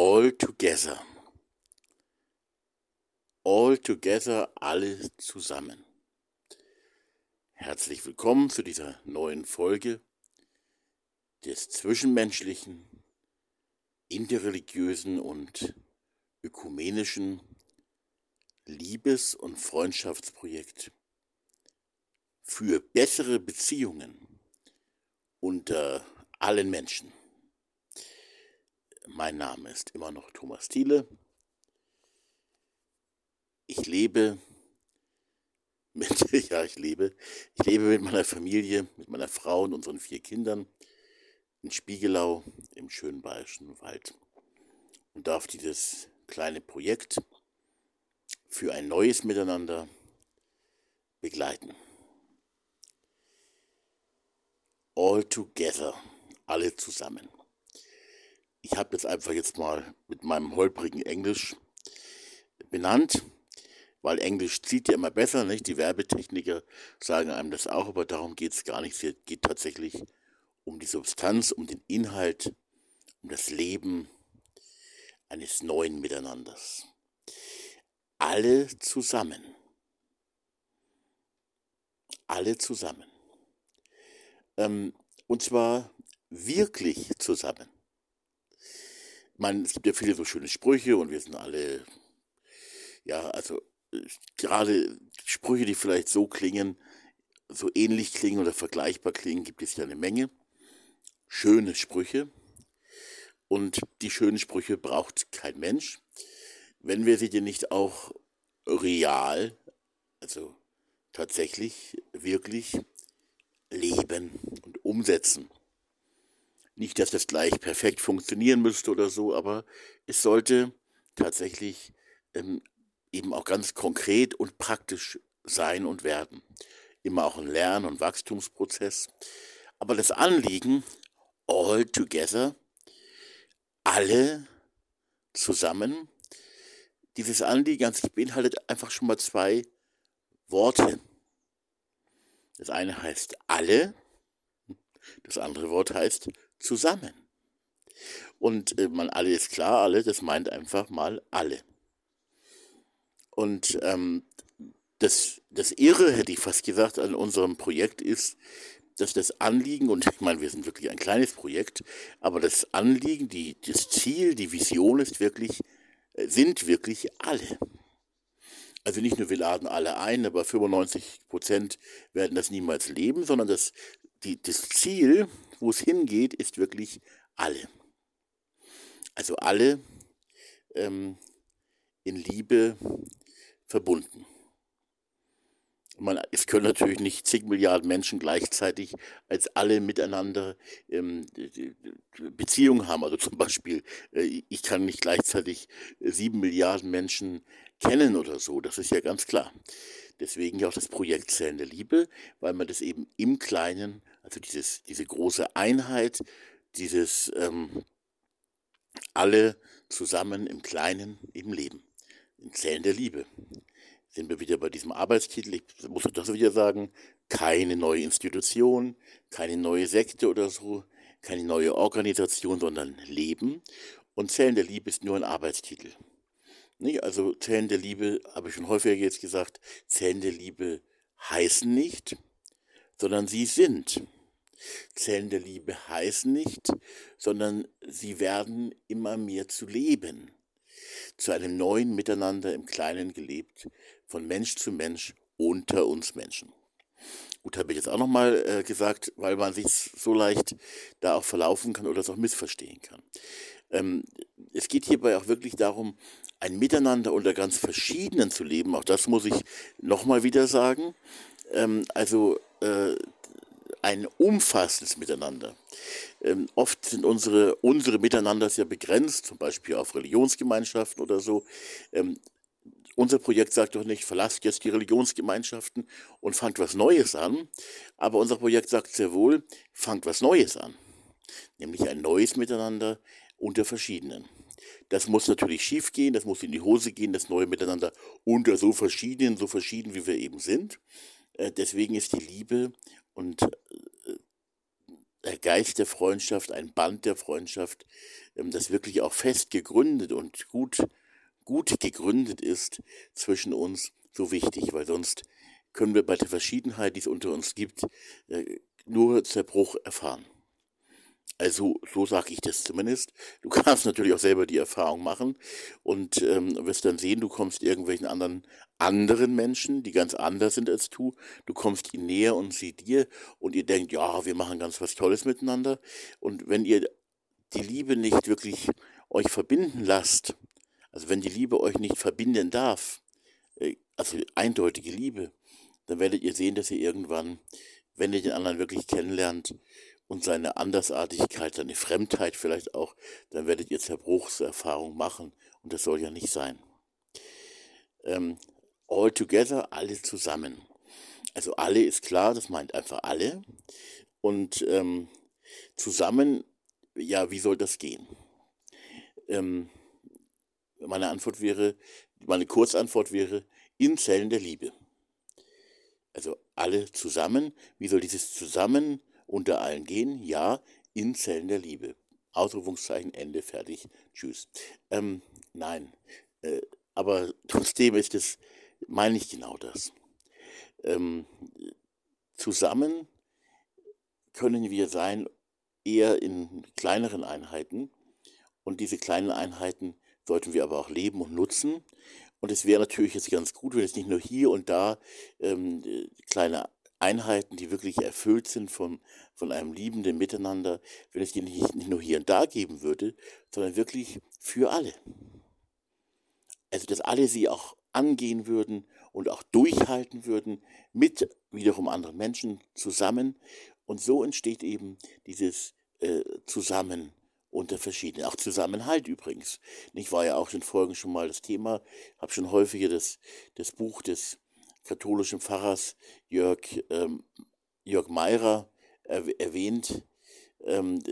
All together. All together, alle zusammen. Herzlich willkommen zu dieser neuen Folge des zwischenmenschlichen, interreligiösen und ökumenischen Liebes- und Freundschaftsprojekt für bessere Beziehungen unter allen Menschen. Mein Name ist immer noch Thomas Thiele. Ich lebe mit, ja, ich lebe, ich lebe mit meiner Familie, mit meiner Frau und unseren vier Kindern in Spiegelau im schönen Bayerischen Wald und darf dieses kleine Projekt für ein neues Miteinander begleiten. All together, alle zusammen ich habe das einfach jetzt mal mit meinem holprigen Englisch benannt, weil Englisch zieht ja immer besser, nicht? Die Werbetechniker sagen einem das auch, aber darum geht es gar nicht. Es geht tatsächlich um die Substanz, um den Inhalt, um das Leben eines neuen Miteinanders. Alle zusammen. Alle zusammen. Ähm, und zwar wirklich zusammen man, es gibt ja viele so schöne Sprüche und wir sind alle, ja, also gerade Sprüche, die vielleicht so klingen, so ähnlich klingen oder vergleichbar klingen, gibt es ja eine Menge. Schöne Sprüche. Und die schönen Sprüche braucht kein Mensch, wenn wir sie denn nicht auch real, also tatsächlich, wirklich leben und umsetzen. Nicht, dass das gleich perfekt funktionieren müsste oder so, aber es sollte tatsächlich ähm, eben auch ganz konkret und praktisch sein und werden. Immer auch ein Lern- und Wachstumsprozess. Aber das Anliegen, all together, alle zusammen, dieses Anliegen beinhaltet einfach schon mal zwei Worte. Das eine heißt alle, das andere Wort heißt zusammen. Und äh, man alle ist klar, alle, das meint einfach mal alle. Und ähm, das, das Irre, hätte ich fast gesagt, an unserem Projekt ist, dass das Anliegen, und ich meine, wir sind wirklich ein kleines Projekt, aber das Anliegen, die, das Ziel, die Vision ist wirklich, äh, sind wirklich alle. Also nicht nur wir laden alle ein, aber 95 Prozent werden das niemals leben, sondern das, die, das Ziel, wo es hingeht, ist wirklich alle. Also alle ähm, in Liebe verbunden. Man, es können natürlich nicht zig Milliarden Menschen gleichzeitig als alle miteinander ähm, Beziehungen haben. Also zum Beispiel, äh, ich kann nicht gleichzeitig sieben Milliarden Menschen kennen oder so. Das ist ja ganz klar. Deswegen ja auch das Projekt Zellen der Liebe, weil man das eben im Kleinen, also dieses, diese große Einheit, dieses ähm, alle zusammen im Kleinen im Leben, in Zellen der Liebe. Sind wir wieder bei diesem Arbeitstitel, ich muss das wieder sagen, keine neue Institution, keine neue Sekte oder so, keine neue Organisation, sondern Leben. Und Zellen der Liebe ist nur ein Arbeitstitel. Nee, also Zellen der Liebe, habe ich schon häufiger jetzt gesagt, Zellen der Liebe heißen nicht, sondern sie sind. Zellen der Liebe heißen nicht, sondern sie werden immer mehr zu leben, zu einem neuen Miteinander im Kleinen gelebt, von Mensch zu Mensch unter uns Menschen. Gut, habe ich jetzt auch nochmal äh, gesagt, weil man sich so leicht da auch verlaufen kann oder es auch missverstehen kann. Ähm, es geht hierbei auch wirklich darum, ein Miteinander unter ganz verschiedenen zu leben. Auch das muss ich nochmal wieder sagen. Ähm, also äh, ein umfassendes Miteinander. Ähm, oft sind unsere, unsere Miteinander sehr begrenzt, zum Beispiel auf Religionsgemeinschaften oder so. Ähm, unser Projekt sagt doch nicht, verlasst jetzt die Religionsgemeinschaften und fangt was Neues an. Aber unser Projekt sagt sehr wohl, fangt was Neues an. Nämlich ein neues Miteinander unter verschiedenen. Das muss natürlich schief gehen, das muss in die Hose gehen, das neue Miteinander unter so verschiedenen, so verschieden wie wir eben sind. Äh, deswegen ist die Liebe und äh, der Geist der Freundschaft, ein Band der Freundschaft, ähm, das wirklich auch fest gegründet und gut, gut gegründet ist zwischen uns, so wichtig, weil sonst können wir bei der Verschiedenheit, die es unter uns gibt, äh, nur Zerbruch erfahren. Also so sage ich das zumindest. Du kannst natürlich auch selber die Erfahrung machen und ähm, wirst dann sehen, du kommst irgendwelchen anderen anderen Menschen, die ganz anders sind als du. Du kommst ihnen näher und sie dir und ihr denkt, ja, wir machen ganz was Tolles miteinander. Und wenn ihr die Liebe nicht wirklich euch verbinden lasst, also wenn die Liebe euch nicht verbinden darf, äh, also eindeutige Liebe, dann werdet ihr sehen, dass ihr irgendwann, wenn ihr den anderen wirklich kennenlernt, und seine Andersartigkeit, seine Fremdheit vielleicht auch, dann werdet ihr Zerbruchserfahrung machen. Und das soll ja nicht sein. Ähm, all together, alle zusammen. Also alle ist klar, das meint einfach alle. Und ähm, zusammen, ja, wie soll das gehen? Ähm, meine Antwort wäre, meine Kurzantwort wäre, in Zellen der Liebe. Also alle zusammen, wie soll dieses Zusammen unter allen gehen, ja, in Zellen der Liebe. Ausrufungszeichen, Ende, fertig, tschüss. Ähm, nein, äh, aber trotzdem ist es, meine ich genau das. Ähm, zusammen können wir sein eher in kleineren Einheiten und diese kleinen Einheiten sollten wir aber auch leben und nutzen. Und es wäre natürlich jetzt ganz gut, wenn es nicht nur hier und da ähm, kleine Einheiten, die wirklich erfüllt sind von, von einem liebenden Miteinander, wenn es die nicht, nicht nur hier und da geben würde, sondern wirklich für alle. Also, dass alle sie auch angehen würden und auch durchhalten würden mit wiederum anderen Menschen zusammen. Und so entsteht eben dieses äh, Zusammen unter verschiedenen, auch Zusammenhalt übrigens. Ich war ja auch in Folgen schon mal das Thema, habe schon häufiger das, das Buch des katholischen Pfarrers Jörg, ähm, Jörg Meirer er, erwähnt, ähm,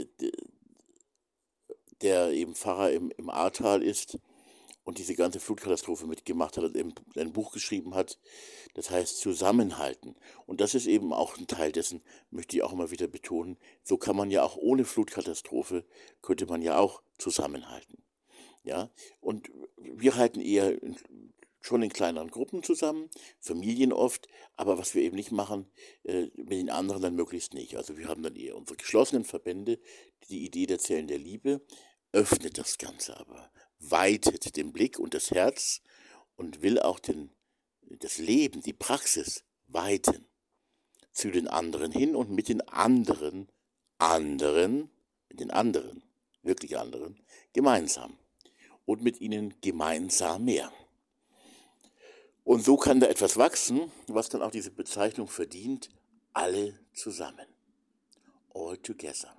der eben Pfarrer im, im Ahrtal ist und diese ganze Flutkatastrophe mitgemacht hat und eben ein Buch geschrieben hat, das heißt Zusammenhalten. Und das ist eben auch ein Teil dessen, möchte ich auch immer wieder betonen, so kann man ja auch ohne Flutkatastrophe, könnte man ja auch zusammenhalten. Ja, und wir halten eher schon in kleineren Gruppen zusammen, Familien oft, aber was wir eben nicht machen, äh, mit den anderen dann möglichst nicht. Also wir haben dann eher unsere geschlossenen Verbände, die Idee der Zellen der Liebe, öffnet das Ganze aber, weitet den Blick und das Herz und will auch den, das Leben, die Praxis weiten zu den anderen hin und mit den anderen, anderen, mit den anderen, wirklich anderen, gemeinsam und mit ihnen gemeinsam mehr. Und so kann da etwas wachsen, was dann auch diese Bezeichnung verdient, alle zusammen. All together.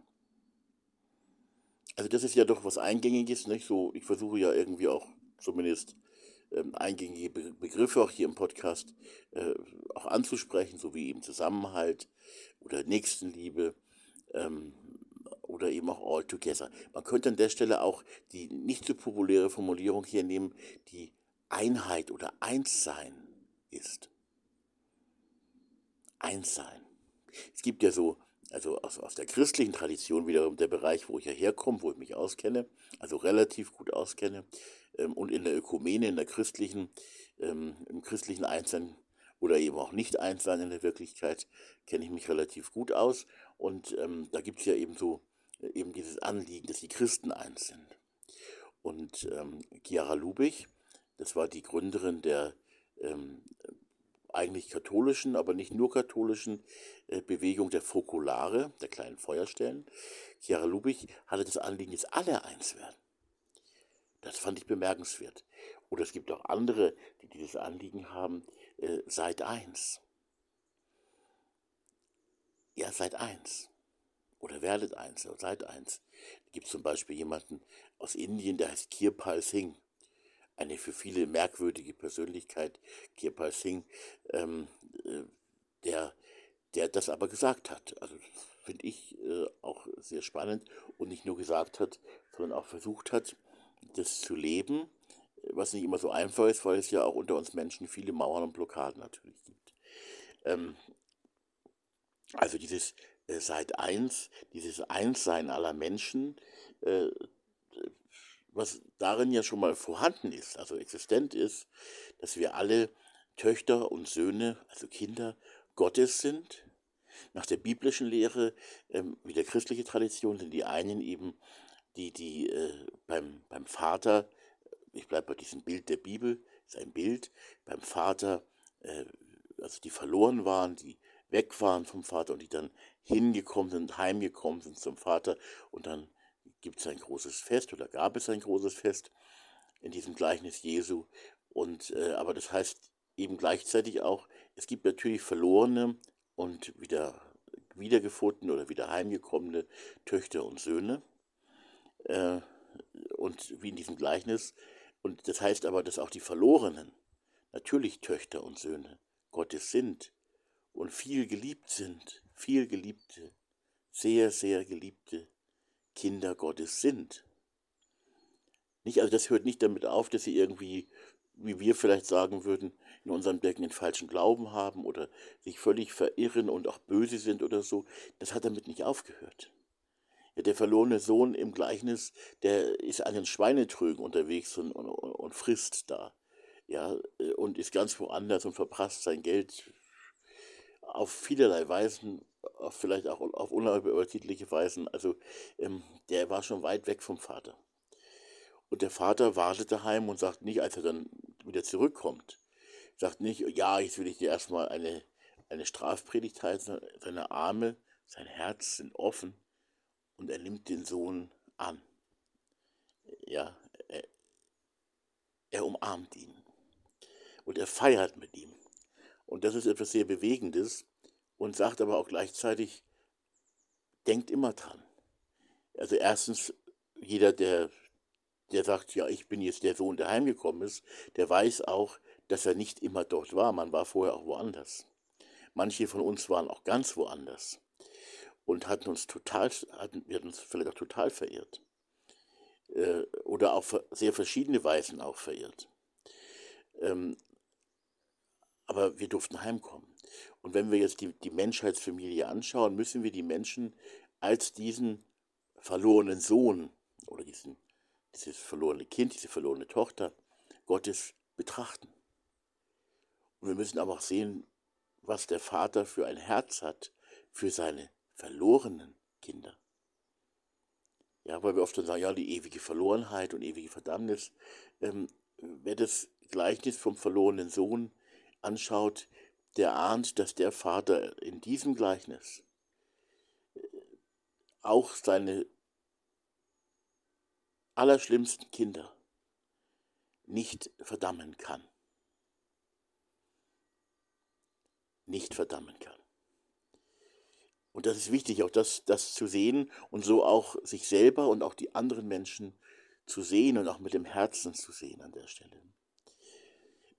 Also das ist ja doch was Eingängiges, nicht? So, ich versuche ja irgendwie auch zumindest ähm, eingängige Be Begriffe auch hier im Podcast äh, auch anzusprechen, so wie eben Zusammenhalt oder Nächstenliebe ähm, oder eben auch all together. Man könnte an der Stelle auch die nicht so populäre Formulierung hier nehmen, die Einheit oder Einssein ist. Einssein. Es gibt ja so, also aus, aus der christlichen Tradition wiederum der Bereich, wo ich ja herkomme, wo ich mich auskenne, also relativ gut auskenne, ähm, und in der Ökumene, in der christlichen, ähm, im christlichen Einssein oder eben auch nicht Einssein in der Wirklichkeit, kenne ich mich relativ gut aus. Und ähm, da gibt es ja eben so äh, eben dieses Anliegen, dass die Christen eins sind. Und ähm, Chiara Lubich, das war die Gründerin der ähm, eigentlich katholischen, aber nicht nur katholischen äh, Bewegung der Fokulare, der kleinen Feuerstellen. Chiara Lubich hatte das Anliegen, dass alle eins werden. Das fand ich bemerkenswert. Oder es gibt auch andere, die dieses Anliegen haben, äh, seid eins. Ja, seid eins. Oder werdet eins, oder seid eins. Da gibt es zum Beispiel jemanden aus Indien, der heißt Kirpal Singh eine für viele merkwürdige Persönlichkeit, Kirpal Singh, ähm, äh, der, der das aber gesagt hat. Also finde ich äh, auch sehr spannend und nicht nur gesagt hat, sondern auch versucht hat, das zu leben, was nicht immer so einfach ist, weil es ja auch unter uns Menschen viele Mauern und Blockaden natürlich gibt. Ähm, also dieses äh, seid eins, dieses Einssein aller Menschen, äh, was darin ja schon mal vorhanden ist, also existent ist, dass wir alle Töchter und Söhne, also Kinder Gottes sind. Nach der biblischen Lehre, ähm, wie der christliche Tradition, sind die einen eben, die, die äh, beim, beim Vater, ich bleibe bei diesem Bild der Bibel, ist ein Bild, beim Vater, äh, also die verloren waren, die weg waren vom Vater und die dann hingekommen sind, heimgekommen sind zum Vater und dann gibt es ein großes Fest oder gab es ein großes Fest in diesem Gleichnis Jesu. Und äh, aber das heißt eben gleichzeitig auch, es gibt natürlich verlorene und wieder wiedergefundene oder wieder heimgekommene Töchter und Söhne. Äh, und wie in diesem Gleichnis. Und das heißt aber, dass auch die Verlorenen natürlich Töchter und Söhne Gottes sind und viel geliebt sind, viel geliebte, sehr, sehr geliebte Kinder Gottes sind. Nicht, also das hört nicht damit auf, dass sie irgendwie, wie wir vielleicht sagen würden, in unserem Denken den falschen Glauben haben oder sich völlig verirren und auch böse sind oder so. Das hat damit nicht aufgehört. Ja, der verlorene Sohn im Gleichnis, der ist an den Schweinetrögen unterwegs und, und, und frisst da. Ja, und ist ganz woanders und verprasst sein Geld auf vielerlei Weisen vielleicht auch auf unappetitliche Weisen. Also ähm, der war schon weit weg vom Vater. Und der Vater wartet daheim und sagt nicht, als er dann wieder zurückkommt, sagt nicht, ja, jetzt will ich dir erstmal eine, eine Strafpredigt halten. Seine Arme, sein Herz sind offen und er nimmt den Sohn an. Ja, er, er umarmt ihn und er feiert mit ihm. Und das ist etwas sehr Bewegendes, und sagt aber auch gleichzeitig, denkt immer dran. Also erstens, jeder, der, der sagt, ja, ich bin jetzt der Sohn, der heimgekommen ist, der weiß auch, dass er nicht immer dort war. Man war vorher auch woanders. Manche von uns waren auch ganz woanders und hatten uns total, hatten, wir uns vielleicht auch total verirrt. Äh, oder auf sehr verschiedene Weisen auch verirrt. Ähm, aber wir durften heimkommen. Und wenn wir jetzt die, die Menschheitsfamilie anschauen, müssen wir die Menschen als diesen verlorenen Sohn oder diesen, dieses verlorene Kind, diese verlorene Tochter Gottes betrachten. Und wir müssen aber auch sehen, was der Vater für ein Herz hat für seine verlorenen Kinder. Ja, weil wir oft dann sagen, ja, die ewige Verlorenheit und ewige Verdammnis. Ähm, wer das Gleichnis vom verlorenen Sohn anschaut, der ahnt, dass der Vater in diesem Gleichnis äh, auch seine allerschlimmsten Kinder nicht verdammen kann. Nicht verdammen kann. Und das ist wichtig, auch das, das zu sehen und so auch sich selber und auch die anderen Menschen zu sehen und auch mit dem Herzen zu sehen an der Stelle.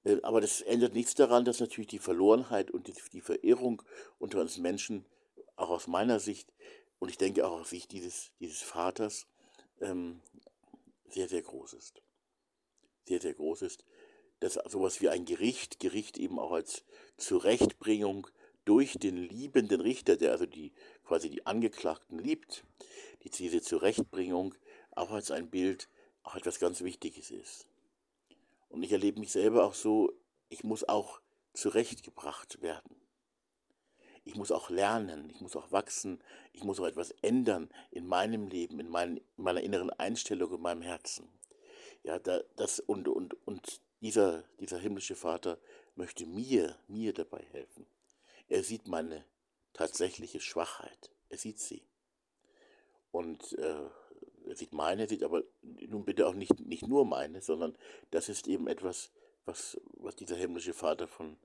Äh, aber das ändert nichts daran, dass natürlich die Verlorenheit und die Verirrung unter uns Menschen, auch aus meiner Sicht und ich denke auch aus Sicht dieses, dieses Vaters, ähm, sehr, sehr groß ist. Sehr, sehr groß ist. Dass sowas wie ein Gericht, Gericht eben auch als Zurechtbringung durch den liebenden Richter, der also die quasi die Angeklagten liebt, die diese Zurechtbringung auch als ein Bild, auch etwas ganz Wichtiges ist. Und ich erlebe mich selber auch so, ich muss auch zurechtgebracht werden. Ich muss auch lernen, ich muss auch wachsen, ich muss auch etwas ändern in meinem Leben, in, mein, in meiner inneren Einstellung, in meinem Herzen. Ja, da, das und, und, und dieser, dieser himmlische Vater möchte mir, mir dabei helfen. Er sieht meine tatsächliche Schwachheit. Er sieht sie. Und äh, er sieht meine, sieht aber nun bitte auch nicht, nicht nur meine, sondern das ist eben etwas, was, was dieser himmlische Vater von,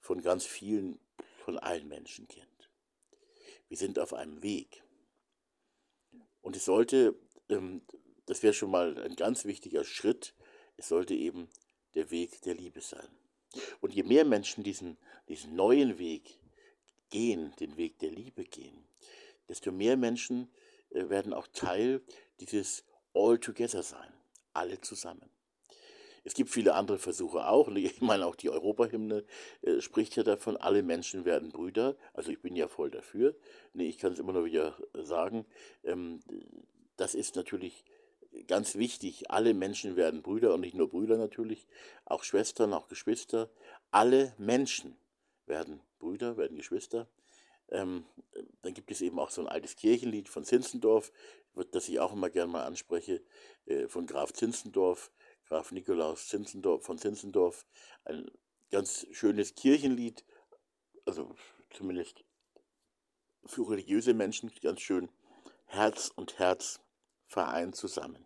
von ganz vielen, von allen Menschen kennt. Wir sind auf einem Weg. Und es sollte, ähm, das wäre schon mal ein ganz wichtiger Schritt, es sollte eben der Weg der Liebe sein. Und je mehr Menschen diesen, diesen neuen Weg gehen, den Weg der Liebe gehen, desto mehr Menschen werden auch Teil dieses All-Together sein, alle zusammen. Es gibt viele andere Versuche auch. Ich meine, auch die Europahymne äh, spricht ja davon, alle Menschen werden Brüder. Also ich bin ja voll dafür. Nee, ich kann es immer nur wieder sagen. Ähm, das ist natürlich ganz wichtig. Alle Menschen werden Brüder und nicht nur Brüder natürlich, auch Schwestern, auch Geschwister. Alle Menschen werden Brüder, werden Geschwister. Ähm, dann gibt es eben auch so ein altes Kirchenlied von Zinzendorf, das ich auch immer gerne mal anspreche, äh, von Graf Zinzendorf, Graf Nikolaus Zinzendorf, von Zinzendorf. Ein ganz schönes Kirchenlied, also zumindest für religiöse Menschen ganz schön. Herz und Herz vereint zusammen.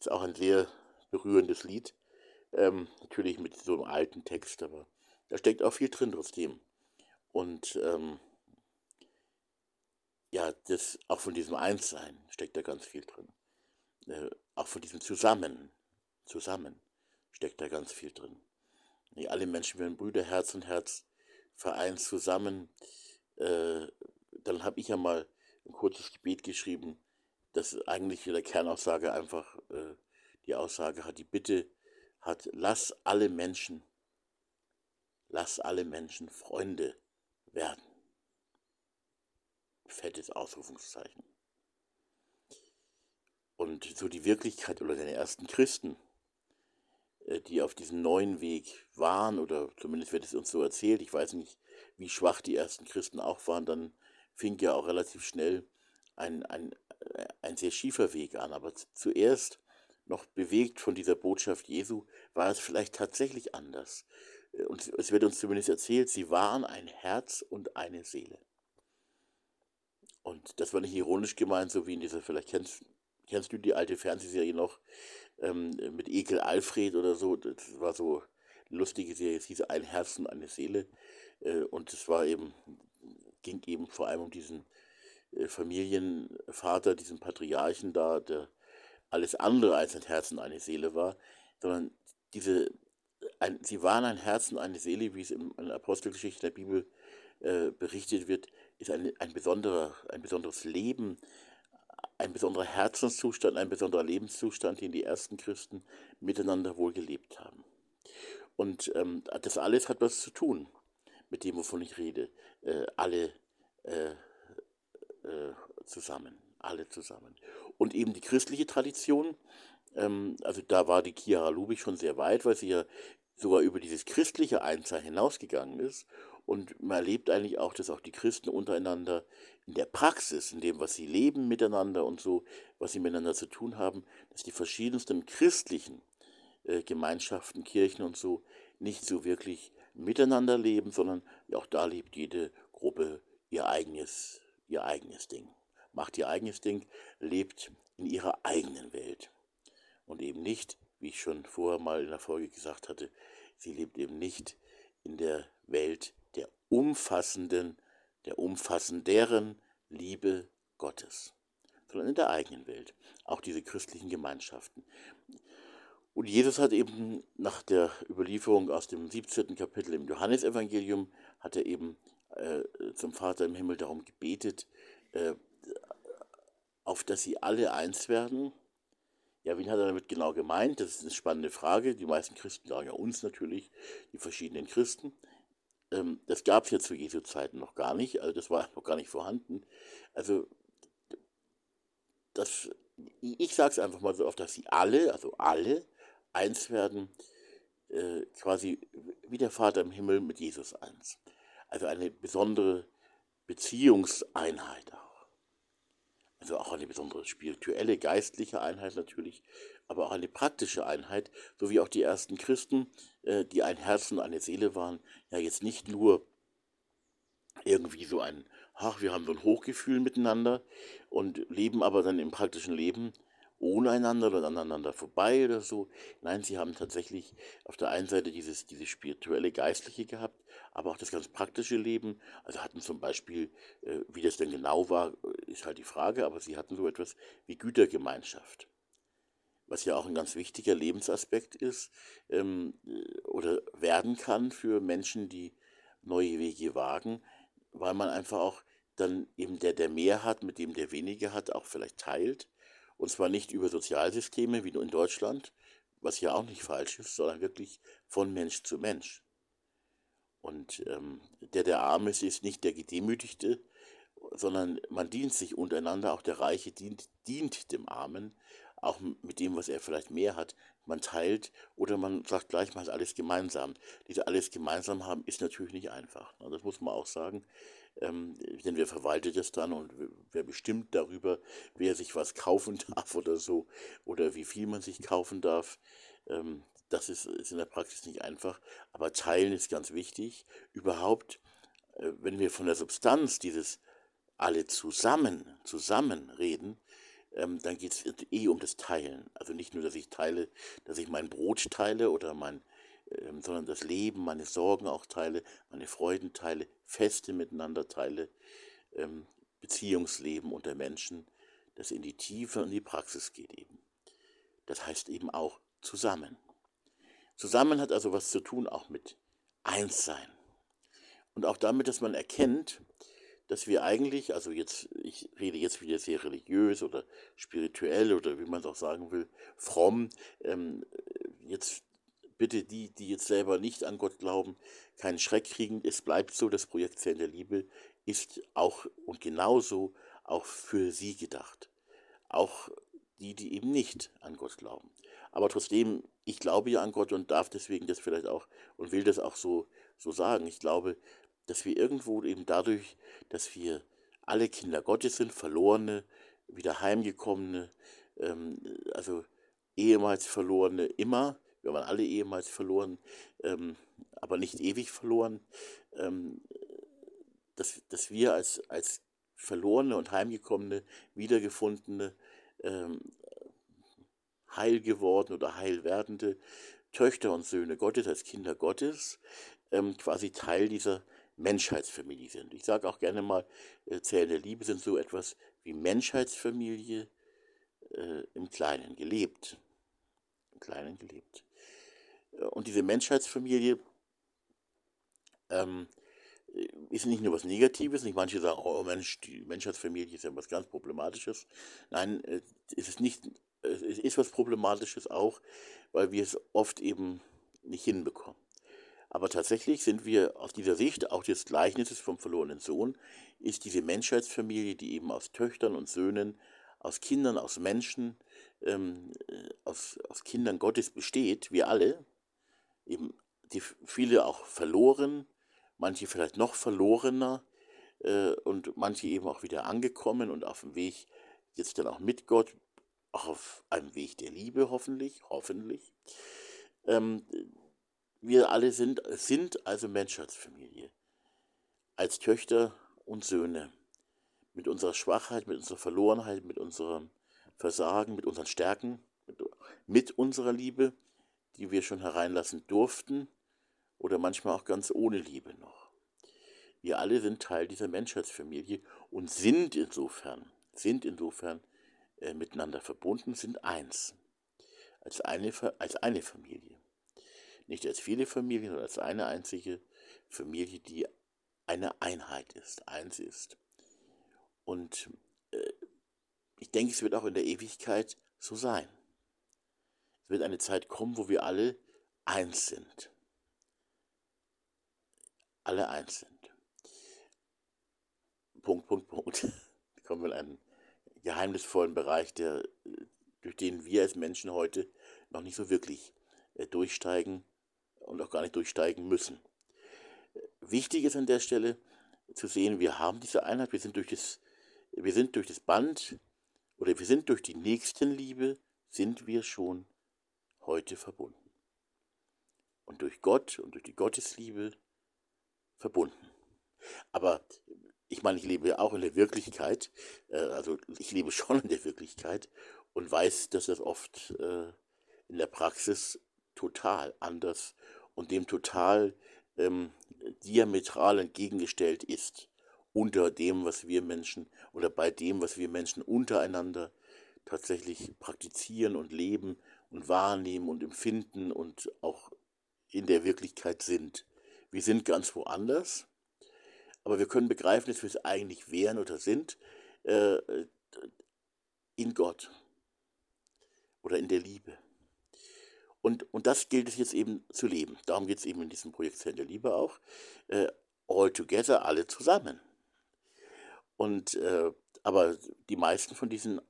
Ist auch ein sehr berührendes Lied. Ähm, natürlich mit so einem alten Text, aber da steckt auch viel drin trotzdem. Und ähm, ja, das, auch von diesem Einssein steckt da ganz viel drin. Äh, auch von diesem Zusammen, zusammen steckt da ganz viel drin. Nee, alle Menschen werden Brüder, Herz und Herz vereint zusammen. Äh, dann habe ich ja mal ein kurzes Gebet geschrieben, das eigentlich in der Kernaussage einfach äh, die Aussage hat, die Bitte hat, lass alle Menschen, lass alle Menschen Freunde werden. Fettes Ausrufungszeichen. Und so die Wirklichkeit oder den ersten Christen, äh, die auf diesem neuen Weg waren, oder zumindest wird es uns so erzählt, ich weiß nicht, wie schwach die ersten Christen auch waren, dann fing ja auch relativ schnell ein, ein, äh, ein sehr schiefer Weg an. Aber zuerst, noch bewegt von dieser Botschaft Jesu, war es vielleicht tatsächlich anders. Und es wird uns zumindest erzählt, sie waren ein Herz und eine Seele. Und das war nicht ironisch gemeint, so wie in dieser, vielleicht kennst, kennst du die alte Fernsehserie noch, ähm, mit Ekel Alfred oder so, das war so eine lustige Serie, es hieß Ein Herz und eine Seele. Äh, und es war eben, ging eben vor allem um diesen äh, Familienvater, diesen Patriarchen da, der alles andere als ein Herz und eine Seele war, sondern diese ein, sie waren ein Herz und eine Seele, wie es in der Apostelgeschichte der Bibel äh, berichtet wird, ist ein, ein, besonderer, ein besonderes Leben, ein besonderer Herzenszustand, ein besonderer Lebenszustand, den die ersten Christen miteinander wohl gelebt haben. Und ähm, das alles hat was zu tun mit dem, wovon ich rede. Äh, alle äh, äh zusammen, alle zusammen. Und eben die christliche Tradition, ähm, also da war die Chiara Lubich schon sehr weit, weil sie ja sogar über dieses christliche Einzahlen hinausgegangen ist. Und man erlebt eigentlich auch, dass auch die Christen untereinander in der Praxis, in dem, was sie leben miteinander und so, was sie miteinander zu tun haben, dass die verschiedensten christlichen äh, Gemeinschaften, Kirchen und so nicht so wirklich miteinander leben, sondern auch da lebt jede Gruppe ihr eigenes, ihr eigenes Ding. Macht ihr eigenes Ding, lebt in ihrer eigenen Welt und eben nicht, wie ich schon vorher mal in der Folge gesagt hatte, sie lebt eben nicht in der Welt der umfassenden, der umfassenderen Liebe Gottes, sondern in der eigenen Welt, auch diese christlichen Gemeinschaften. Und Jesus hat eben nach der Überlieferung aus dem 17. Kapitel im Johannesevangelium, hat er eben äh, zum Vater im Himmel darum gebetet, äh, auf dass sie alle eins werden, ja, wen hat er damit genau gemeint? Das ist eine spannende Frage. Die meisten Christen sagen ja uns natürlich, die verschiedenen Christen. Ähm, das gab es ja zu Jesu Zeiten noch gar nicht, also das war noch gar nicht vorhanden. Also das, ich sage es einfach mal so oft, dass sie alle, also alle, eins werden, äh, quasi wie der Vater im Himmel mit Jesus eins. Also eine besondere Beziehungseinheit auch. Also auch eine besondere spirituelle, geistliche Einheit natürlich, aber auch eine praktische Einheit, so wie auch die ersten Christen, äh, die ein Herz und eine Seele waren, ja jetzt nicht nur irgendwie so ein, ach, wir haben so ein Hochgefühl miteinander und leben aber dann im praktischen Leben ohne einander oder aneinander vorbei oder so. Nein, sie haben tatsächlich auf der einen Seite dieses, dieses spirituelle, geistliche gehabt, aber auch das ganz praktische Leben. Also hatten zum Beispiel, äh, wie das denn genau war, ist halt die Frage, aber sie hatten so etwas wie Gütergemeinschaft. Was ja auch ein ganz wichtiger Lebensaspekt ist ähm, oder werden kann für Menschen, die neue Wege wagen, weil man einfach auch dann eben der, der mehr hat, mit dem der weniger hat, auch vielleicht teilt und zwar nicht über Sozialsysteme wie nur in Deutschland, was ja auch nicht falsch ist, sondern wirklich von Mensch zu Mensch. Und ähm, der, der arm ist, ist nicht der Gedemütigte, sondern man dient sich untereinander, auch der Reiche dient, dient dem Armen, auch mit dem, was er vielleicht mehr hat. Man teilt oder man sagt gleich, hat alles gemeinsam. Diese alles gemeinsam haben ist natürlich nicht einfach. Ne? Das muss man auch sagen. Ähm, denn wer verwaltet es dann und wer bestimmt darüber, wer sich was kaufen darf oder so oder wie viel man sich kaufen darf. Ähm, das ist, ist in der Praxis nicht einfach, aber teilen ist ganz wichtig. Überhaupt, äh, wenn wir von der Substanz dieses alle zusammen, zusammen reden, ähm, dann geht es eh um das Teilen. Also nicht nur, dass ich teile, dass ich mein Brot teile oder mein, ähm, sondern das Leben, meine Sorgen auch teile, meine Freuden teile, Feste miteinander teile, ähm, Beziehungsleben unter Menschen, das in die Tiefe und die Praxis geht eben. Das heißt eben auch zusammen. Zusammen hat also was zu tun auch mit Einssein. Und auch damit, dass man erkennt, dass wir eigentlich, also jetzt, ich rede jetzt wieder sehr religiös oder spirituell oder wie man es auch sagen will, fromm, ähm, jetzt bitte die, die jetzt selber nicht an Gott glauben, keinen Schreck kriegen. Es bleibt so, das Projekt Zellen der Liebe ist auch und genauso auch für sie gedacht. Auch die, die eben nicht an Gott glauben. Aber trotzdem, ich glaube ja an Gott und darf deswegen das vielleicht auch und will das auch so, so sagen. Ich glaube, dass wir irgendwo eben dadurch, dass wir alle Kinder Gottes sind, verlorene, wieder heimgekommene, ähm, also ehemals verlorene, immer, wir waren alle ehemals verloren, ähm, aber nicht ewig verloren, ähm, dass, dass wir als, als verlorene und heimgekommene, wiedergefundene, ähm, heil geworden oder heil werdende Töchter und Söhne Gottes, als Kinder Gottes, ähm, quasi Teil dieser Menschheitsfamilie sind. Ich sage auch gerne mal, äh, der Liebe sind so etwas wie Menschheitsfamilie äh, im Kleinen gelebt. Im Kleinen gelebt. Äh, und diese Menschheitsfamilie ähm, ist nicht nur was Negatives, nicht manche sagen, oh Mensch, die Menschheitsfamilie ist ja was ganz Problematisches. Nein, äh, es ist nicht, ist was Problematisches auch, weil wir es oft eben nicht hinbekommen. Aber tatsächlich sind wir aus dieser Sicht auch des Gleichnisses vom verlorenen Sohn, ist diese Menschheitsfamilie, die eben aus Töchtern und Söhnen, aus Kindern, aus Menschen, ähm, äh, aus, aus Kindern Gottes besteht, wir alle, eben die viele auch verloren, manche vielleicht noch verlorener äh, und manche eben auch wieder angekommen und auf dem Weg jetzt dann auch mit Gott, auf einem Weg der Liebe hoffentlich, hoffentlich. Ähm, wir alle sind, sind also Menschheitsfamilie, als Töchter und Söhne, mit unserer Schwachheit, mit unserer Verlorenheit, mit unserem Versagen, mit unseren Stärken, mit, mit unserer Liebe, die wir schon hereinlassen durften oder manchmal auch ganz ohne Liebe noch. Wir alle sind Teil dieser Menschheitsfamilie und sind insofern, sind insofern äh, miteinander verbunden, sind eins, als eine, als eine Familie. Nicht als viele Familien, sondern als eine einzige Familie, die eine Einheit ist, eins ist. Und äh, ich denke, es wird auch in der Ewigkeit so sein. Es wird eine Zeit kommen, wo wir alle eins sind. Alle eins sind. Punkt, Punkt, Punkt. Wir kommen in einen geheimnisvollen Bereich, der, durch den wir als Menschen heute noch nicht so wirklich äh, durchsteigen und auch gar nicht durchsteigen müssen. Wichtig ist an der Stelle zu sehen, wir haben diese Einheit, wir sind durch das, wir sind durch das Band oder wir sind durch die Nächstenliebe, sind wir schon heute verbunden. Und durch Gott und durch die Gottesliebe verbunden. Aber ich meine, ich lebe auch in der Wirklichkeit, äh, also ich lebe schon in der Wirklichkeit und weiß, dass das oft äh, in der Praxis total anders und dem total ähm, diametral entgegengestellt ist unter dem, was wir Menschen oder bei dem, was wir Menschen untereinander tatsächlich praktizieren und leben und wahrnehmen und empfinden und auch in der Wirklichkeit sind. Wir sind ganz woanders, aber wir können begreifen, dass wir es eigentlich wären oder sind äh, in Gott oder in der Liebe. Und, und das gilt es jetzt eben zu leben. Darum geht es eben in diesem Projekt Zellen der Liebe auch. Äh, all together, alle zusammen. Und, äh, aber die meisten von diesen,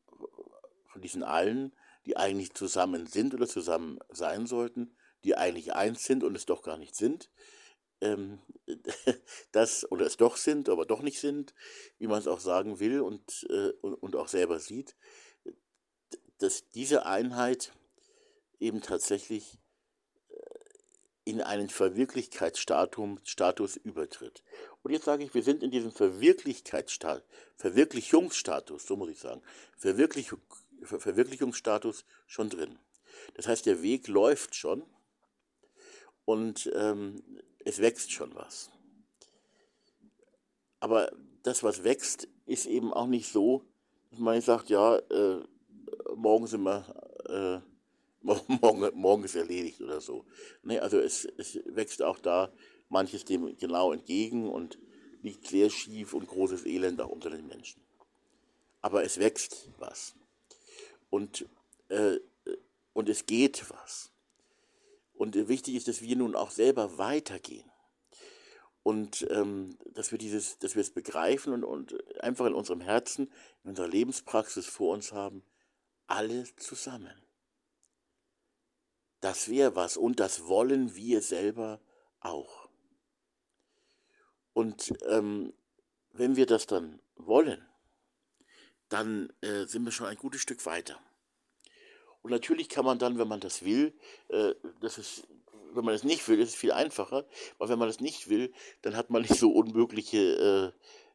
von diesen allen, die eigentlich zusammen sind oder zusammen sein sollten, die eigentlich eins sind und es doch gar nicht sind, ähm, das oder es doch sind, aber doch nicht sind, wie man es auch sagen will und, äh, und, auch selber sieht, dass diese Einheit eben tatsächlich äh, in einen Verwirklichkeitsstatus übertritt. Und jetzt sage ich, wir sind in diesem Verwirklichkeitsstatus, Verwirklichungsstatus, so muss ich sagen, Verwirklich, Verwirklichungsstatus schon drin. Das heißt, der Weg läuft schon und ähm, es wächst schon was. Aber das, was wächst, ist eben auch nicht so, dass man sagt, ja, äh, morgen sind wir, äh, morgen, morgen ist erledigt oder so. Nee, also es, es wächst auch da manches dem genau entgegen und liegt sehr schief und großes Elend auch unter den Menschen. Aber es wächst was. Und, äh, und es geht was. Und wichtig ist, dass wir nun auch selber weitergehen. Und ähm, dass wir dieses, dass wir es begreifen und, und einfach in unserem Herzen, in unserer Lebenspraxis vor uns haben, alle zusammen. Das wäre was und das wollen wir selber auch. Und ähm, wenn wir das dann wollen, dann äh, sind wir schon ein gutes Stück weiter. Und natürlich kann man dann, wenn man das will, äh, das ist, wenn man es nicht will, ist es viel einfacher, weil wenn man das nicht will, dann hat man nicht so unmögliche,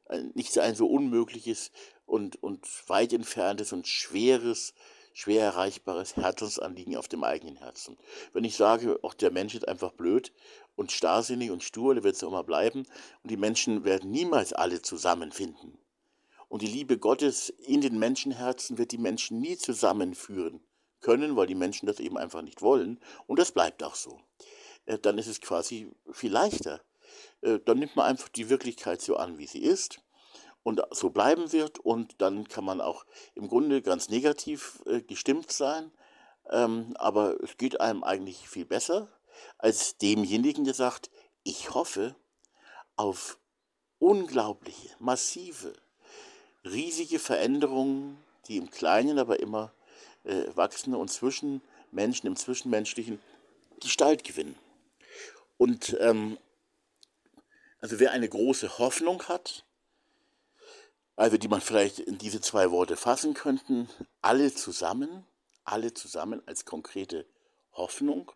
äh, nicht ein so unmögliches und, und weit entferntes und schweres, schwer erreichbares Herzensanliegen auf dem eigenen Herzen. Wenn ich sage, auch der Mensch ist einfach blöd und starrsinnig und stur, der wird es auch mal bleiben und die Menschen werden niemals alle zusammenfinden. Und die Liebe Gottes in den Menschenherzen wird die Menschen nie zusammenführen können, weil die Menschen das eben einfach nicht wollen. Und das bleibt auch so. Äh, dann ist es quasi viel leichter. Äh, dann nimmt man einfach die Wirklichkeit so an, wie sie ist und so bleiben wird. Und dann kann man auch im Grunde ganz negativ äh, gestimmt sein. Ähm, aber es geht einem eigentlich viel besser als demjenigen, der sagt, ich hoffe auf unglaubliche, massive, riesige Veränderungen, die im Kleinen aber immer wachsende und zwischen Menschen im Zwischenmenschlichen Gestalt gewinnen. Und ähm, also wer eine große Hoffnung hat, also die man vielleicht in diese zwei Worte fassen könnten, alle zusammen, alle zusammen als konkrete Hoffnung,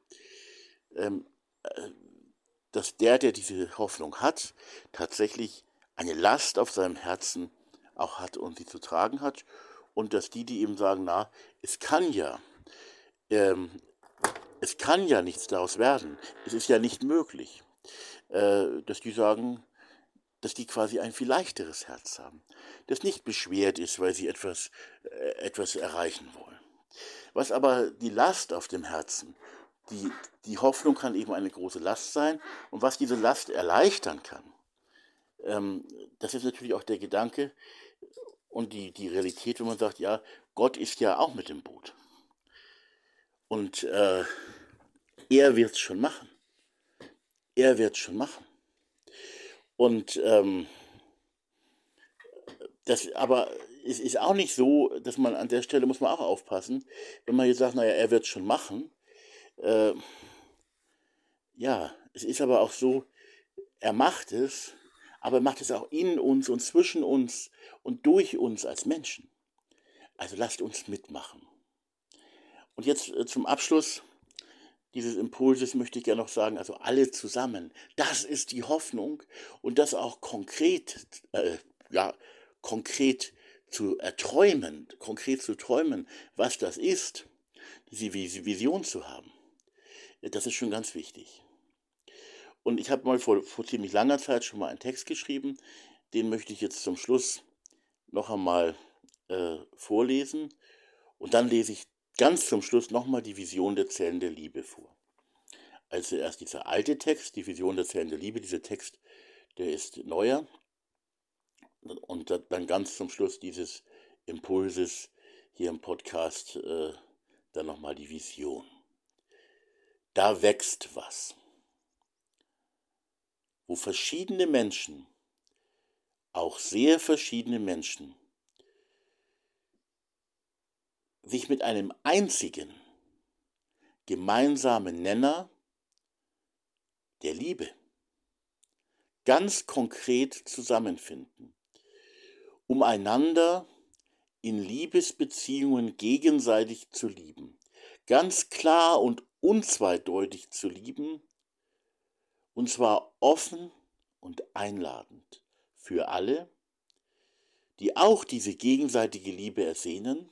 ähm, äh, dass der, der diese Hoffnung hat, tatsächlich eine Last auf seinem Herzen auch hat und sie zu tragen hat und dass die, die eben sagen, na, es kann ja, ähm, es kann ja nichts daraus werden, es ist ja nicht möglich, äh, dass die sagen, dass die quasi ein viel leichteres Herz haben, das nicht beschwert ist, weil sie etwas, äh, etwas erreichen wollen. Was aber die Last auf dem Herzen, die, die Hoffnung kann eben eine große Last sein und was diese Last erleichtern kann, ähm, das ist natürlich auch der Gedanke, und die, die Realität, wenn man sagt, ja, Gott ist ja auch mit dem Boot. Und äh, er wird es schon machen. Er wird es schon machen. Und ähm, das, aber es ist auch nicht so, dass man an der Stelle muss man auch aufpassen, wenn man jetzt sagt, naja, er wird es schon machen. Äh, ja, es ist aber auch so, er macht es, aber er macht es auch in uns und zwischen uns und durch uns als Menschen. Also lasst uns mitmachen. Und jetzt äh, zum Abschluss dieses Impulses möchte ich gerne noch sagen, also alle zusammen, das ist die Hoffnung und das auch konkret, äh, ja, konkret zu erträumen, konkret zu träumen, was das ist, diese Vision zu haben. Das ist schon ganz wichtig. Und ich habe mal vor, vor ziemlich langer Zeit schon mal einen Text geschrieben, den möchte ich jetzt zum Schluss noch einmal äh, vorlesen. Und dann lese ich ganz zum Schluss nochmal die Vision der Zellen der Liebe vor. Also erst dieser alte Text, die Vision der Zellen der Liebe, dieser Text, der ist neuer. Und dann ganz zum Schluss dieses Impulses hier im Podcast, äh, dann nochmal die Vision. da wächst was. Wo verschiedene Menschen, auch sehr verschiedene Menschen, sich mit einem einzigen gemeinsamen Nenner der Liebe ganz konkret zusammenfinden, um einander in Liebesbeziehungen gegenseitig zu lieben, ganz klar und unzweideutig zu lieben, und zwar offen und einladend für alle, die auch diese gegenseitige Liebe ersehnen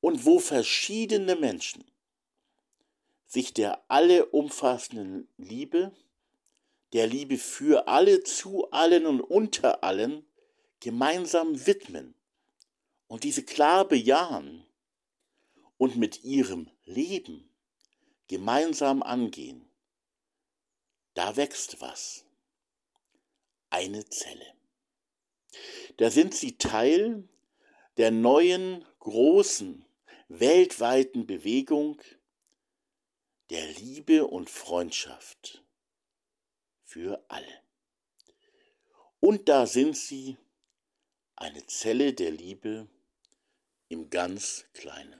und wo verschiedene Menschen sich der alle umfassenden Liebe, der Liebe für alle, zu allen und unter allen gemeinsam widmen und diese klar bejahen und mit ihrem Leben gemeinsam angehen, da wächst was. Eine Zelle. Da sind sie Teil der neuen großen weltweiten Bewegung der Liebe und Freundschaft für alle. Und da sind sie, eine Zelle der Liebe im ganz Kleinen.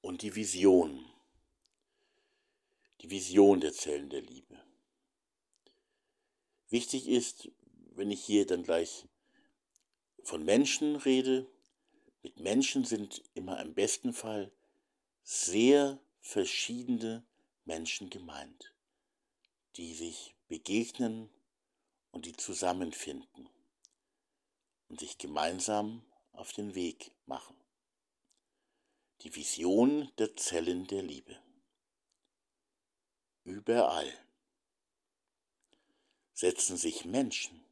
Und die Vision, die Vision der Zellen der Liebe. Wichtig ist, wenn ich hier dann gleich von Menschen rede, mit Menschen sind immer im besten Fall sehr verschiedene Menschen gemeint, die sich begegnen und die zusammenfinden und sich gemeinsam auf den Weg machen. Die Vision der Zellen der Liebe. Überall setzen sich Menschen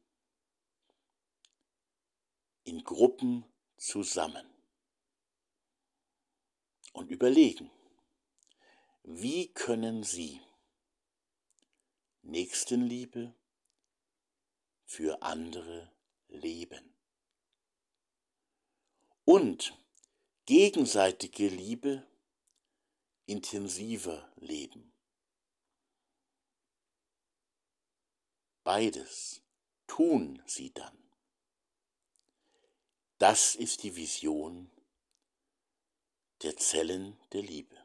in Gruppen zusammen und überlegen, wie können sie Nächstenliebe für andere leben und gegenseitige Liebe intensiver leben. Beides tun sie dann. Das ist die Vision der Zellen der Liebe.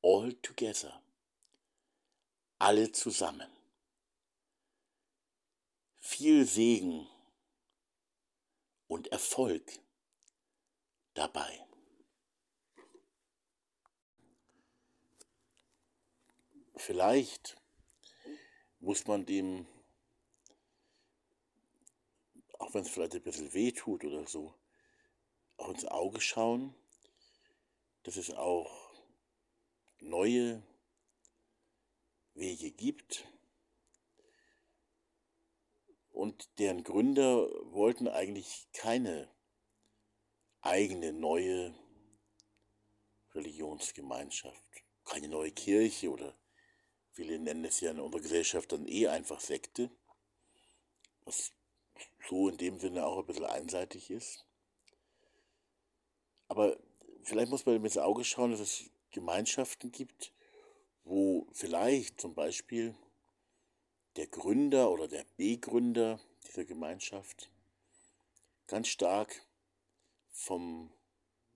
All together. Alle zusammen. Viel Segen und Erfolg dabei. Vielleicht muss man dem auch wenn es vielleicht ein bisschen weh tut oder so, auch ins Auge schauen, dass es auch neue Wege gibt. Und deren Gründer wollten eigentlich keine eigene neue Religionsgemeinschaft, keine neue Kirche oder viele nennen es ja in unserer Gesellschaft dann eh einfach Sekte, was so in dem Sinne auch ein bisschen einseitig ist. Aber vielleicht muss man ins Auge schauen, dass es Gemeinschaften gibt, wo vielleicht zum Beispiel der Gründer oder der Begründer dieser Gemeinschaft ganz stark vom,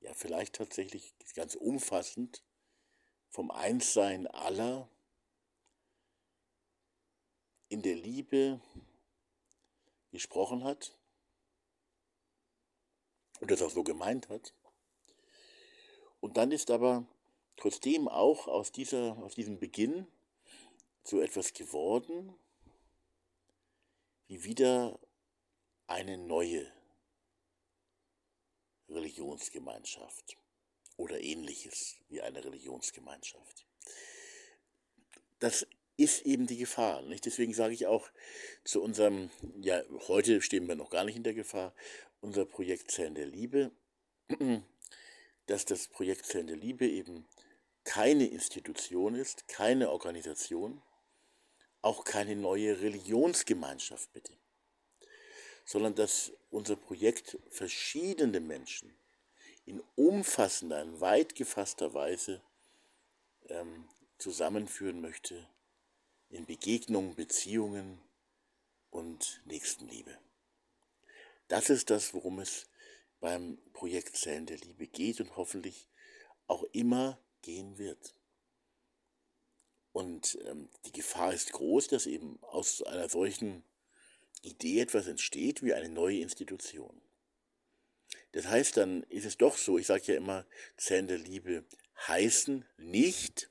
ja vielleicht tatsächlich ganz umfassend vom Einssein aller in der Liebe gesprochen hat und das auch so gemeint hat. Und dann ist aber trotzdem auch aus, dieser, aus diesem Beginn so etwas geworden, wie wieder eine neue Religionsgemeinschaft oder ähnliches wie eine Religionsgemeinschaft. Das ist eben die Gefahr. Nicht? Deswegen sage ich auch zu unserem, ja, heute stehen wir noch gar nicht in der Gefahr, unser Projekt Zellen der Liebe, dass das Projekt Zellen der Liebe eben keine Institution ist, keine Organisation, auch keine neue Religionsgemeinschaft bitte, sondern dass unser Projekt verschiedene Menschen in umfassender, in weit gefasster Weise ähm, zusammenführen möchte in Begegnungen, Beziehungen und Nächstenliebe. Das ist das, worum es beim Projekt Zellen der Liebe geht und hoffentlich auch immer gehen wird. Und ähm, die Gefahr ist groß, dass eben aus einer solchen Idee etwas entsteht wie eine neue Institution. Das heißt, dann ist es doch so, ich sage ja immer, Zellen der Liebe heißen nicht,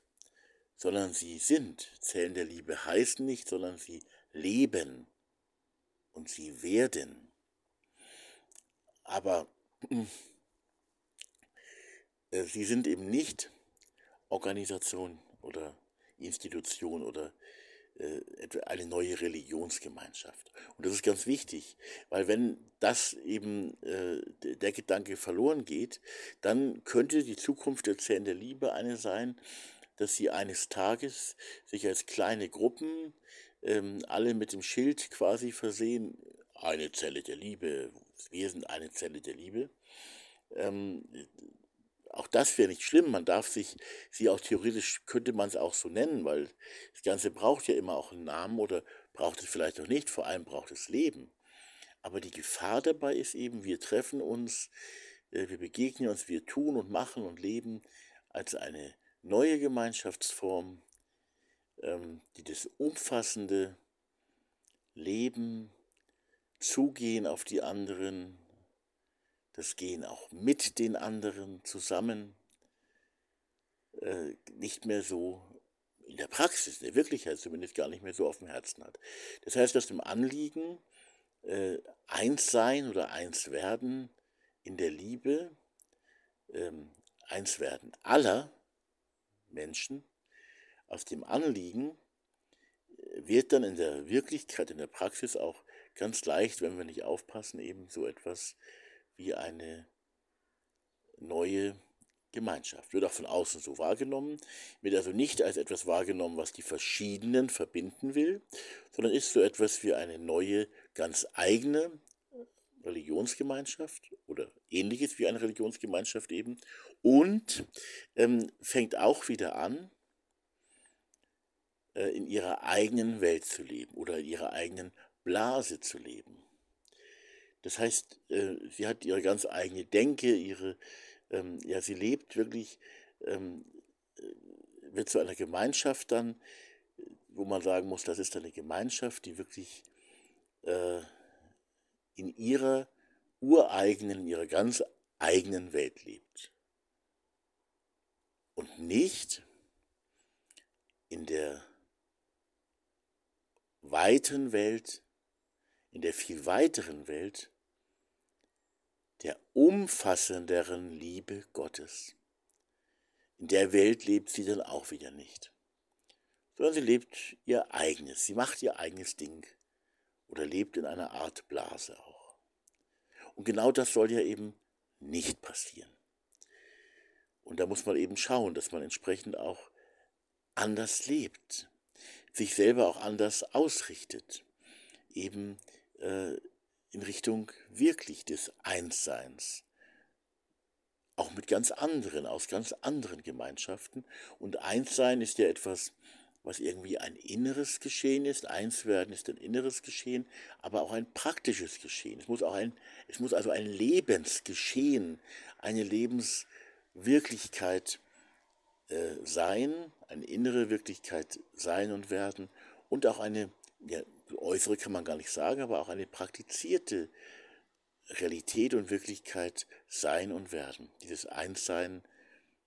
sondern sie sind. Zellen der Liebe heißen nicht, sondern sie leben und sie werden. Aber äh, sie sind eben nicht Organisation oder Institution oder äh, eine neue Religionsgemeinschaft. Und das ist ganz wichtig, weil wenn das eben äh, der Gedanke verloren geht, dann könnte die Zukunft der Zellen der Liebe eine sein, dass sie eines Tages sich als kleine Gruppen ähm, alle mit dem Schild quasi versehen, eine Zelle der Liebe, wir sind eine Zelle der Liebe. Ähm, auch das wäre nicht schlimm, man darf sich, sie auch theoretisch könnte man es auch so nennen, weil das Ganze braucht ja immer auch einen Namen oder braucht es vielleicht auch nicht, vor allem braucht es Leben. Aber die Gefahr dabei ist eben, wir treffen uns, äh, wir begegnen uns, wir tun und machen und leben als eine neue Gemeinschaftsform, ähm, die das umfassende Leben, Zugehen auf die anderen, das Gehen auch mit den anderen zusammen, äh, nicht mehr so in der Praxis, in der Wirklichkeit zumindest gar nicht mehr so auf dem Herzen hat. Das heißt, dass dem Anliegen äh, eins sein oder eins werden in der Liebe, ähm, eins werden aller Menschen, aus dem Anliegen äh, wird dann in der Wirklichkeit, in der Praxis auch ganz leicht, wenn wir nicht aufpassen, eben so etwas wie eine neue Gemeinschaft. Wird auch von außen so wahrgenommen, wird also nicht als etwas wahrgenommen, was die Verschiedenen verbinden will, sondern ist so etwas wie eine neue, ganz eigene Religionsgemeinschaft oder ähnliches wie eine Religionsgemeinschaft eben und ähm, fängt auch wieder an, äh, in ihrer eigenen Welt zu leben oder in ihrer eigenen Blase zu leben. Das heißt, äh, sie hat ihre ganz eigene Denke, ihre, ähm, ja, sie lebt wirklich, ähm, äh, wird zu einer Gemeinschaft dann, wo man sagen muss, das ist eine Gemeinschaft, die wirklich äh, in ihrer ureigenen, in ihrer ganz eigenen Welt lebt. Und nicht in der weiten Welt, in der viel weiteren Welt der umfassenderen Liebe Gottes. In der Welt lebt sie dann auch wieder nicht, sondern sie lebt ihr eigenes, sie macht ihr eigenes Ding oder lebt in einer Art Blase auch. Und genau das soll ja eben nicht passieren. Und da muss man eben schauen, dass man entsprechend auch anders lebt, sich selber auch anders ausrichtet, eben äh, in Richtung wirklich des Einsseins. Auch mit ganz anderen, aus ganz anderen Gemeinschaften. Und Einssein ist ja etwas, was irgendwie ein inneres Geschehen ist. Einswerden ist ein inneres Geschehen, aber auch ein praktisches Geschehen. Es muss, auch ein, es muss also ein Lebensgeschehen, eine Lebenswirklichkeit äh, sein, eine innere Wirklichkeit sein und werden und auch eine ja, äußere kann man gar nicht sagen, aber auch eine praktizierte Realität und Wirklichkeit sein und werden. Dieses Einssein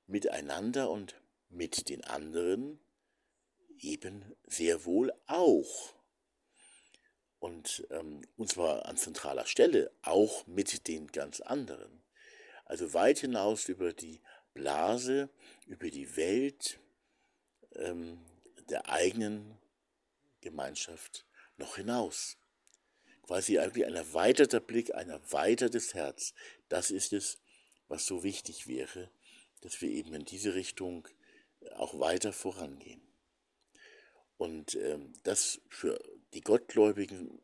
miteinander und mit den anderen eben sehr wohl auch. Und, ähm, und zwar an zentraler Stelle, auch mit den ganz anderen. Also weit hinaus über die Blase, über die Welt ähm, der eigenen Gemeinschaft noch hinaus. Quasi irgendwie ein erweiterter Blick, ein erweitertes Herz. Das ist es, was so wichtig wäre, dass wir eben in diese Richtung auch weiter vorangehen. Und ähm, das für die Gottgläubigen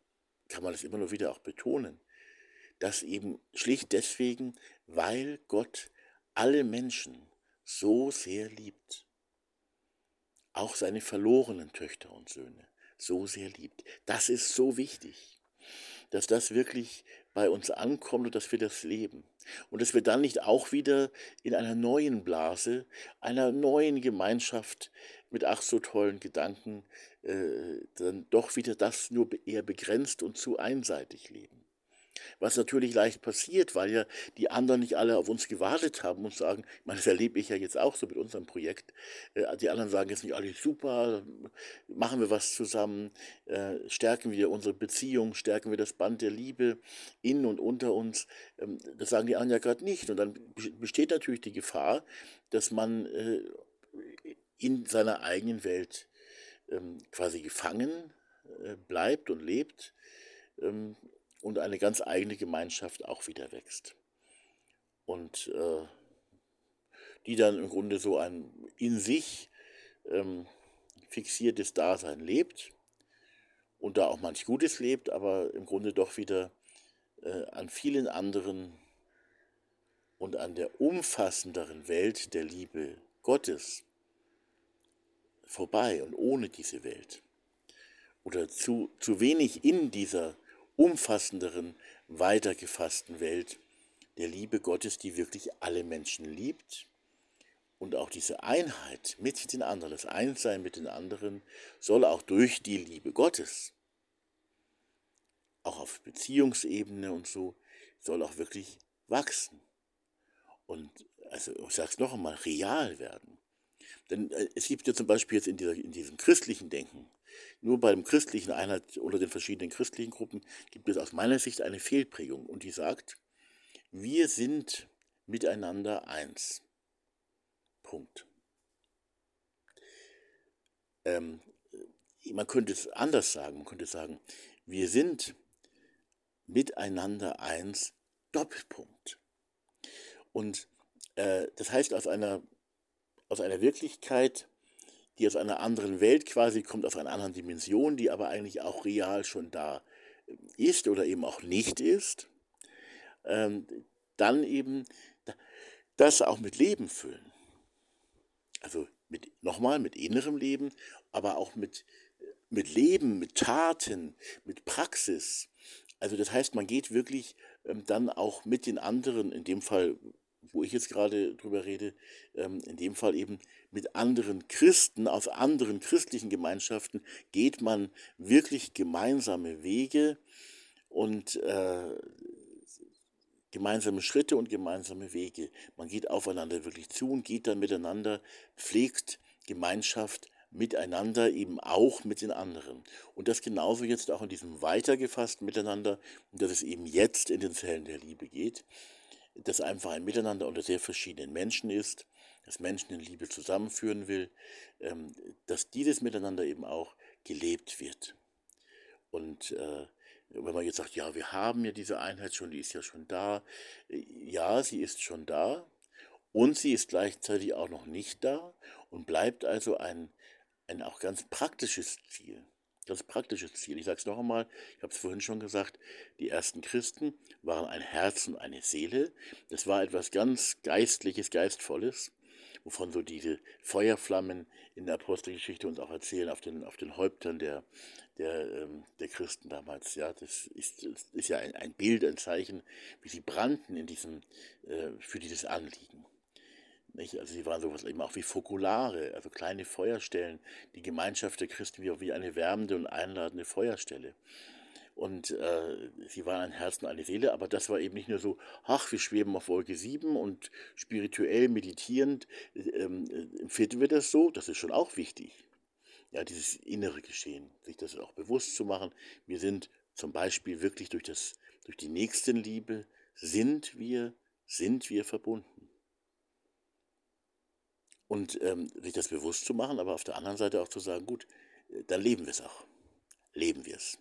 kann man es immer nur wieder auch betonen, dass eben schlicht deswegen, weil Gott alle Menschen so sehr liebt, auch seine verlorenen Töchter und Söhne so sehr liebt. Das ist so wichtig, dass das wirklich bei uns ankommt und dass wir das leben. Und dass wir dann nicht auch wieder in einer neuen Blase, einer neuen Gemeinschaft mit ach so tollen Gedanken, äh, dann doch wieder das nur eher begrenzt und zu einseitig leben. Was natürlich leicht passiert, weil ja die anderen nicht alle auf uns gewartet haben und sagen, ich meine, das erlebe ich ja jetzt auch so mit unserem Projekt. Äh, die anderen sagen jetzt nicht alle super, machen wir was zusammen, äh, stärken wir unsere Beziehung, stärken wir das Band der Liebe in und unter uns. Ähm, das sagen die anderen ja gerade nicht. Und dann besteht natürlich die Gefahr, dass man äh, in seiner eigenen Welt ähm, quasi gefangen bleibt und lebt ähm, und eine ganz eigene Gemeinschaft auch wieder wächst. Und äh, die dann im Grunde so ein in sich ähm, fixiertes Dasein lebt und da auch manch Gutes lebt, aber im Grunde doch wieder äh, an vielen anderen und an der umfassenderen Welt der Liebe Gottes vorbei und ohne diese Welt. Oder zu, zu wenig in dieser umfassenderen, weiter gefassten Welt der Liebe Gottes, die wirklich alle Menschen liebt. Und auch diese Einheit mit den anderen, das Einssein mit den anderen, soll auch durch die Liebe Gottes, auch auf Beziehungsebene und so, soll auch wirklich wachsen. Und also ich sage es noch einmal, real werden. Denn äh, es gibt ja zum Beispiel jetzt in, dieser, in diesem christlichen Denken, nur beim christlichen Einheit oder den verschiedenen christlichen Gruppen gibt es aus meiner Sicht eine Fehlprägung und die sagt, wir sind miteinander eins. Punkt. Ähm, man könnte es anders sagen, man könnte sagen, wir sind miteinander eins, Doppelpunkt. Und äh, das heißt, aus einer, aus einer Wirklichkeit, die aus einer anderen Welt quasi kommt, aus einer anderen Dimension, die aber eigentlich auch real schon da ist oder eben auch nicht ist, ähm, dann eben das auch mit Leben füllen. Also mit, nochmal mit innerem Leben, aber auch mit, mit Leben, mit Taten, mit Praxis. Also das heißt, man geht wirklich ähm, dann auch mit den anderen, in dem Fall wo ich jetzt gerade drüber rede, ähm, in dem Fall eben mit anderen Christen aus anderen christlichen Gemeinschaften, geht man wirklich gemeinsame Wege und äh, gemeinsame Schritte und gemeinsame Wege. Man geht aufeinander wirklich zu und geht dann miteinander, pflegt Gemeinschaft miteinander, eben auch mit den anderen. Und das genauso jetzt auch in diesem weitergefassten Miteinander, dass es eben jetzt in den Zellen der Liebe geht das einfach ein Miteinander unter sehr verschiedenen Menschen ist, dass Menschen in Liebe zusammenführen will, ähm, dass dieses Miteinander eben auch gelebt wird. Und äh, wenn man jetzt sagt, ja, wir haben ja diese Einheit schon, die ist ja schon da, äh, ja, sie ist schon da und sie ist gleichzeitig auch noch nicht da und bleibt also ein, ein auch ganz praktisches Ziel. Ganz praktisches Ziel. Ich sage es noch einmal, ich habe es vorhin schon gesagt, die ersten Christen waren ein Herz und eine Seele. Das war etwas ganz Geistliches, Geistvolles, wovon so diese Feuerflammen in der Apostelgeschichte uns auch erzählen, auf den, auf den Häuptern der, der, ähm, der Christen damals. Ja, das ist, das ist ja ein, ein Bild, ein Zeichen, wie sie brannten in diesem, äh, für dieses Anliegen. Nicht? Also sie waren sowas eben auch wie Fokulare, also kleine Feuerstellen, die Gemeinschaft der Christen wie, wie eine wärmende und einladende Feuerstelle. Und äh, sie waren ein Herz und eine Seele, aber das war eben nicht nur so, ach, wir schweben auf Wolke 7 und spirituell meditierend ähm, empfinden wir das so, das ist schon auch wichtig. Ja, dieses innere Geschehen, sich das auch bewusst zu machen. Wir sind zum Beispiel wirklich durch, das, durch die Nächstenliebe, sind wir, sind wir verbunden und ähm, sich das bewusst zu machen, aber auf der anderen Seite auch zu sagen, gut, äh, dann leben wir es auch. Leben wir es.